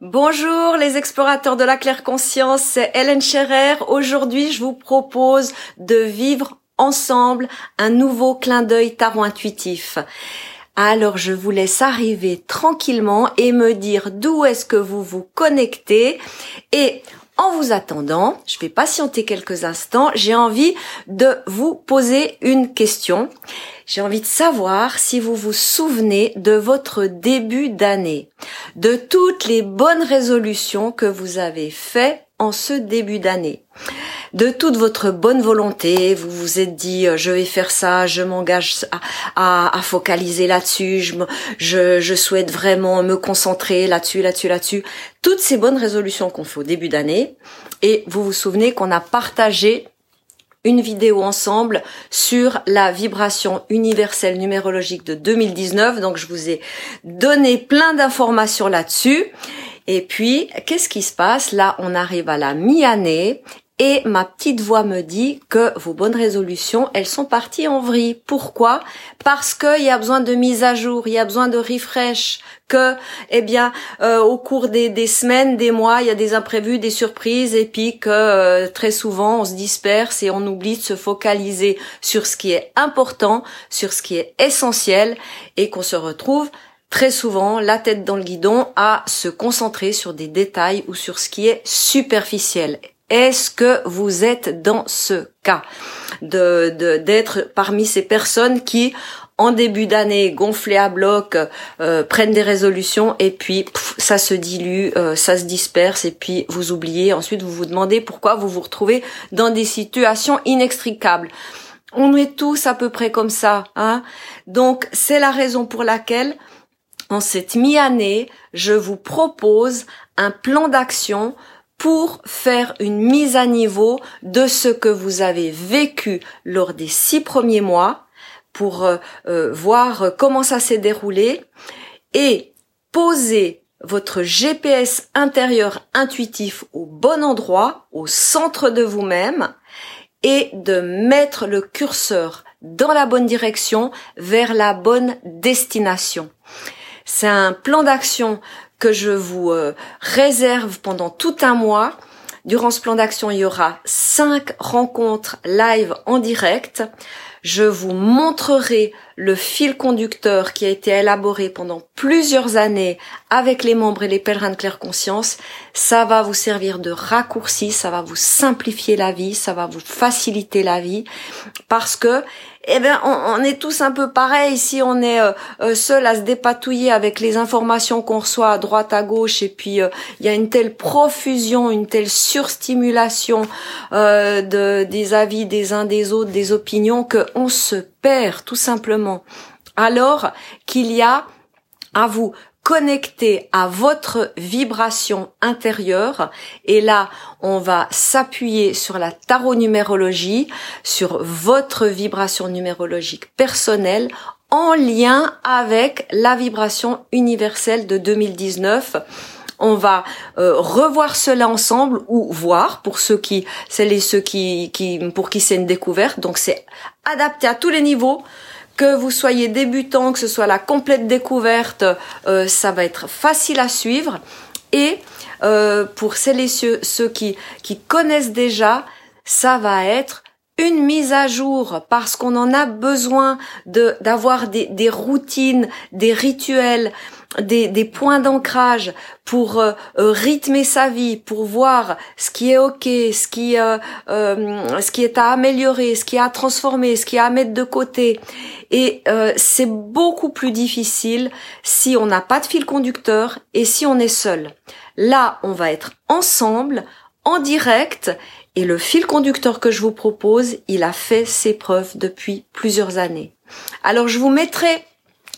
Bonjour les explorateurs de la claire conscience, c'est Hélène Scherer. Aujourd'hui, je vous propose de vivre ensemble un nouveau clin d'œil tarot intuitif. Alors je vous laisse arriver tranquillement et me dire d'où est-ce que vous vous connectez et en vous attendant, je vais patienter quelques instants, j'ai envie de vous poser une question. J'ai envie de savoir si vous vous souvenez de votre début d'année, de toutes les bonnes résolutions que vous avez faites en ce début d'année de toute votre bonne volonté, vous vous êtes dit euh, je vais faire ça, je m'engage à, à, focaliser là-dessus, je, je, je souhaite vraiment me concentrer là-dessus, là-dessus, là-dessus. Toutes ces bonnes résolutions qu'on fait au début d'année. Et vous vous souvenez qu'on a partagé une vidéo ensemble sur la vibration universelle numérologique de 2019. Donc je vous ai donné plein d'informations là-dessus. Et puis, qu'est-ce qui se passe? Là, on arrive à la mi-année et ma petite voix me dit que vos bonnes résolutions, elles sont parties en vrille. Pourquoi? Parce qu'il y a besoin de mise à jour, il y a besoin de refresh, que, eh bien, euh, au cours des, semaines, des mois, il y a des imprévus, des surprises, et puis que euh, très souvent on se disperse et on oublie de se focaliser sur ce qui est important, sur ce qui est essentiel, et qu'on se retrouve très souvent la tête dans le guidon à se concentrer sur des détails ou sur ce qui est superficiel. Est-ce que vous êtes dans ce cas de d'être parmi ces personnes qui en début d'année gonflées à bloc euh, prennent des résolutions et puis ça se dilue, euh, ça se disperse et puis vous oubliez. Ensuite vous vous demandez pourquoi vous vous retrouvez dans des situations inextricables. On est tous à peu près comme ça, hein. Donc c'est la raison pour laquelle en cette mi-année, je vous propose un plan d'action pour faire une mise à niveau de ce que vous avez vécu lors des six premiers mois, pour euh, euh, voir comment ça s'est déroulé et poser votre GPS intérieur intuitif au bon endroit, au centre de vous-même, et de mettre le curseur dans la bonne direction vers la bonne destination. C'est un plan d'action que je vous euh, réserve pendant tout un mois. Durant ce plan d'action, il y aura cinq rencontres live en direct. Je vous montrerai le fil conducteur qui a été élaboré pendant plusieurs années avec les membres et les pèlerins de claire conscience. Ça va vous servir de raccourci, ça va vous simplifier la vie, ça va vous faciliter la vie parce que eh bien, on, est tous un peu pareil. Si on est euh, euh, seul à se dépatouiller avec les informations qu'on reçoit à droite, à gauche, et puis euh, il y a une telle profusion, une telle surstimulation de, des avis des uns des autres, des opinions, qu'on se perd tout simplement. Alors qu'il y a à vous connecter à votre vibration intérieure. Et là, on va s'appuyer sur la tarot numérologie, sur votre vibration numérologique personnelle en lien avec la vibration universelle de 2019 on va euh, revoir cela ensemble ou voir pour ceux qui celles et ceux qui, qui pour qui c'est une découverte. Donc c'est adapté à tous les niveaux que vous soyez débutant, que ce soit la complète découverte, euh, ça va être facile à suivre. Et euh, pour celles et ceux, qui, qui connaissent déjà, ça va être une mise à jour parce qu'on en a besoin de d'avoir des, des routines, des rituels, des, des points d'ancrage pour euh, euh, rythmer sa vie, pour voir ce qui est ok, ce qui euh, ce qui est à améliorer, ce qui est à transformer, ce qui est à mettre de côté. Et c'est beaucoup plus difficile si on n'a pas de fil conducteur et si on est seul. Là, on va être ensemble, en direct, et le fil conducteur que je vous propose, il a fait ses preuves depuis plusieurs années. Alors je vous mettrai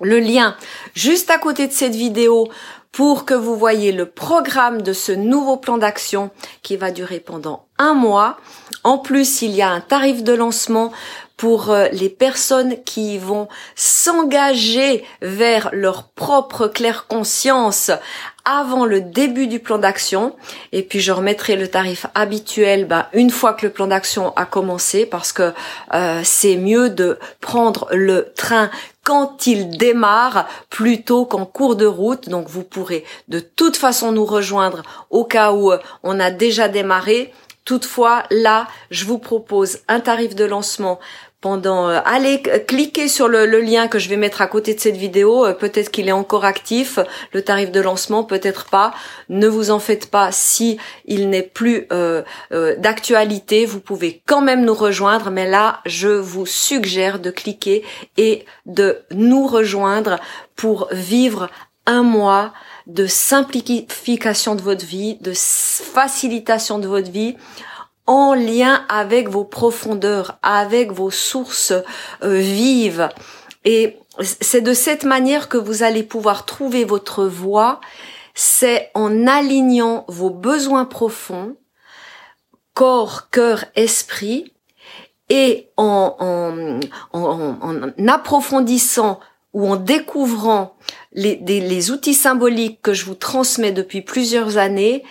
le lien juste à côté de cette vidéo pour que vous voyez le programme de ce nouveau plan d'action qui va durer pendant un mois. En plus, il y a un tarif de lancement pour euh, les personnes qui vont s'engager vers leur propre claire conscience avant le début du plan d'action et puis je remettrai le tarif habituel bah, une fois que le plan d'action a commencé parce que euh, c'est mieux de prendre le train quand il démarre plutôt qu'en cours de route. Donc vous pourrez de toute façon nous rejoindre au cas où euh, on a déjà démarré. Toutefois, là, je vous propose un tarif de lancement pendant euh, allez cliquez sur le, lien que je vais mettre à côté de cette vidéo. Euh, peut-être qu'il est encore actif. Le tarif de lancement peut-être pas. Ne vous en faites pas si il n'est plus euh, d'actualité. Vous pouvez quand même nous rejoindre. Mais là je vous suggère de cliquer et de nous rejoindre pour vivre un mois de simplification de votre vie de facilitation de votre vie en lien avec vos profondeurs, avec vos sources euh, vives. Et c'est de cette manière que vous allez pouvoir trouver votre voie. C'est en alignant vos besoins profonds, corps, cœur, esprit, et en, approfondissant ou en découvrant les, les outils symboliques que je vous transmets depuis plusieurs années,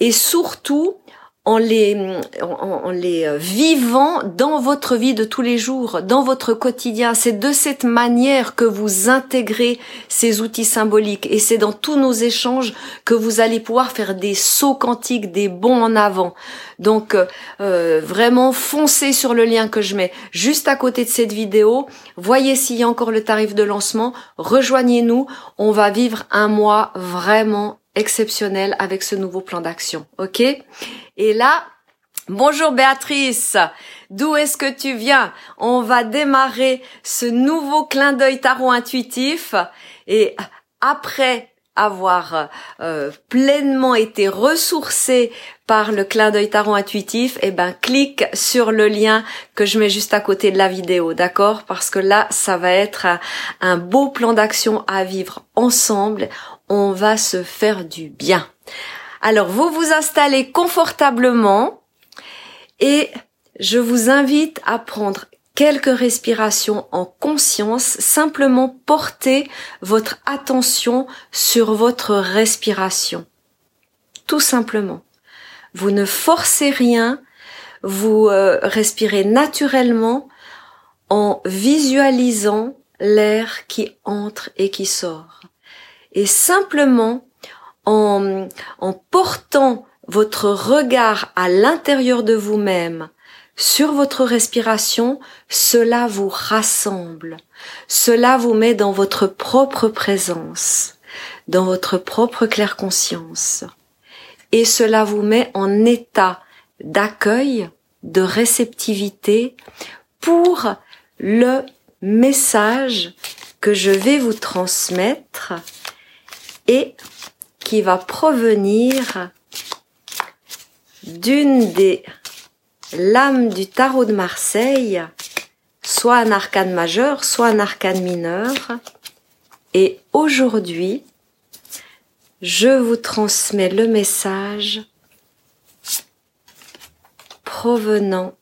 et surtout en les, en, les euh, vivant dans votre vie de tous les jours, dans votre quotidien. C'est de cette manière que vous intégrez ces outils symboliques et c'est dans tous nos échanges que vous allez pouvoir faire des sauts quantiques, des bons en avant. Donc euh, euh, vraiment foncez sur le lien que je mets juste à côté de cette vidéo. Voyez s'il y a encore le tarif de lancement. Rejoignez-nous. On va vivre un mois vraiment exceptionnel avec ce nouveau plan d'action. OK? Et là, bonjour Béatrice. D'où est-ce que tu viens? On va démarrer ce nouveau clin d'œil tarot intuitif et après avoir euh, pleinement été ressourcé par le clin d'œil tarot intuitif, eh ben clique sur le lien que je mets juste à côté de la vidéo, d'accord? Parce que là, ça va être un beau plan d'action à vivre ensemble on va se faire du bien. Alors vous vous installez confortablement et je vous invite à prendre quelques respirations en conscience, simplement porter votre attention sur votre respiration. Tout simplement. Vous ne forcez rien, vous euh, respirez naturellement en visualisant l'air qui entre et qui sort et simplement en, portant votre regard à l'intérieur de vous-même sur votre respiration, cela vous rassemble, cela vous met dans votre propre présence, dans votre propre claire conscience, et cela vous met en état d'accueil, de réceptivité pour le message que je vais vous transmettre et qui va provenir d'une des lames du tarot de Marseille, soit un arcane majeur, soit un arcane mineur. Et aujourd'hui, je vous transmets le message provenant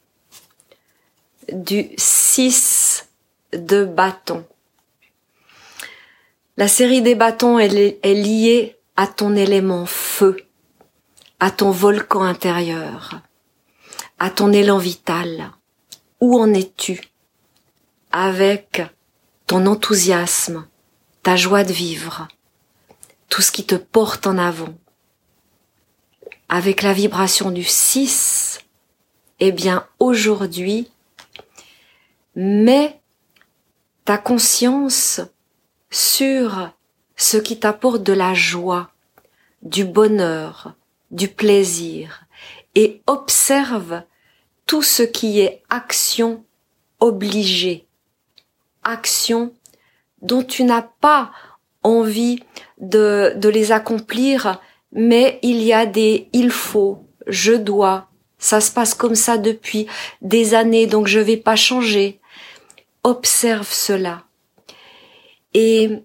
du 6 de bâton. La série des bâtons, est, liée à ton élément feu, à ton volcan intérieur, à ton élan vital. Où en es-tu avec ton enthousiasme, ta joie de vivre, tout ce qui te porte en avant? Avec la vibration du 6, eh bien aujourd'hui, mets ta conscience sur ce qui t'apporte de la joie, du bonheur, du plaisir, et observe tout ce qui est action obligée, action dont tu n'as pas envie de, les accomplir, mais il y a des il faut, je dois, ça se passe comme ça depuis des années, donc je vais pas changer. Observe cela. Et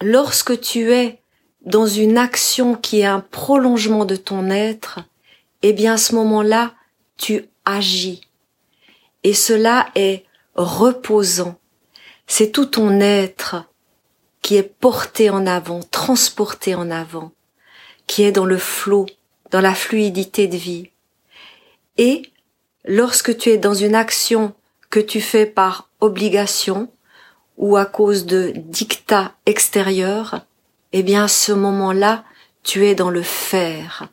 lorsque tu es dans une action qui est un prolongement de ton être, eh bien à ce moment-là, tu agis. Et cela est reposant. C'est tout ton être qui est porté en avant, transporté en avant, qui est dans le flot, dans la fluidité de vie. Et lorsque tu es dans une action que tu fais par obligation, ou à cause de dictats extérieurs, eh bien ce moment-là, tu es dans le faire.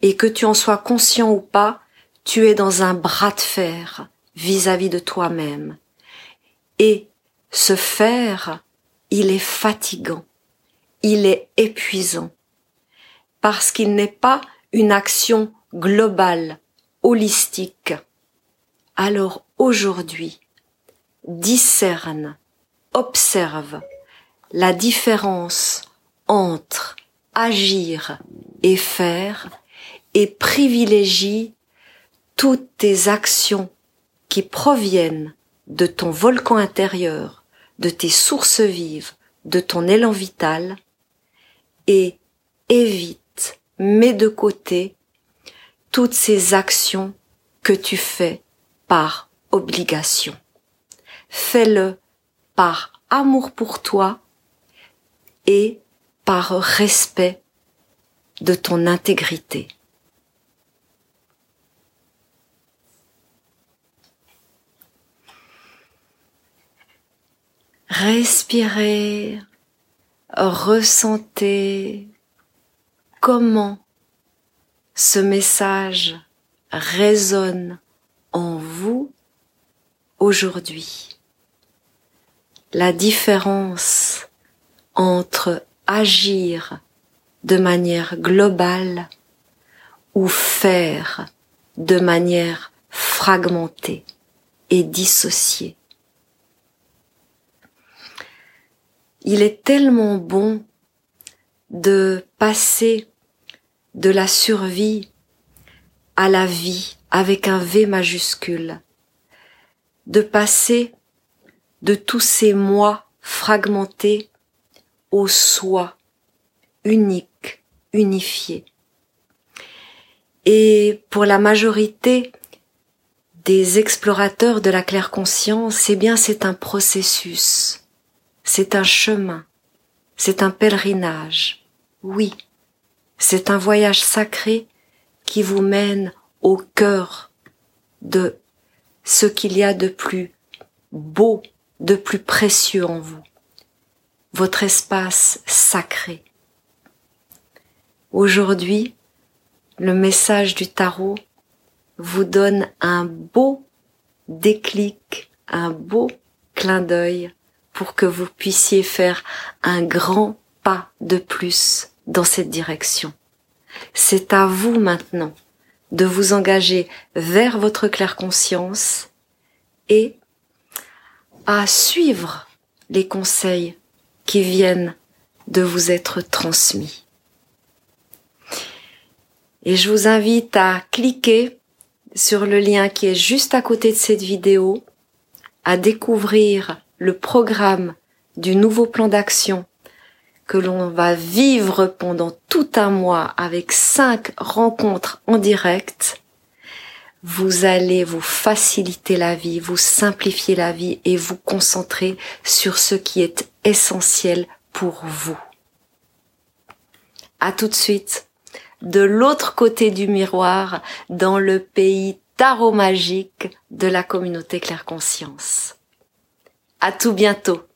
Et que tu en sois conscient ou pas, tu es dans un bras de fer vis-à-vis de toi-même. Et ce faire, il est fatigant, il est épuisant, parce qu'il n'est pas une action globale, holistique. Alors aujourd'hui, discerne, observe la différence entre agir et faire et privilégie toutes tes actions qui proviennent de ton volcan intérieur, de tes sources vives, de ton élan vital, et évite, mets de côté toutes ces actions que tu fais par obligation. Fais-le par amour pour toi et par respect de ton intégrité. Respirez, ressentez comment ce message résonne en vous aujourd'hui. La différence entre agir de manière globale ou faire de manière fragmentée et dissociée. il est tellement bon de passer de la survie à la vie avec un V majuscule, de passer de tous ces mois fragmentés au soi unique, unifié. Et pour la majorité des explorateurs de la claire conscience, eh bien c'est un processus c'est un chemin, c'est un pèlerinage, oui, c'est un voyage sacré qui vous mène au cœur de ce qu'il y a de plus beau, de plus précieux en vous, votre espace sacré. Aujourd'hui, le message du tarot vous donne un beau déclic, un beau clin d'œil pour que vous puissiez faire un grand pas de plus dans cette direction. C'est à vous maintenant de vous engager vers votre claire conscience et à suivre les conseils qui viennent de vous être transmis. Et je vous invite à cliquer sur le lien qui est juste à côté de cette vidéo, à découvrir le programme du nouveau plan d'action que l'on va vivre pendant tout un mois avec cinq rencontres en direct, vous allez vous faciliter la vie, vous simplifier la vie et vous concentrer sur ce qui est essentiel pour vous. À tout de suite, de l'autre côté du miroir, dans le pays tarot magique de la communauté Claire Conscience. À tout bientôt.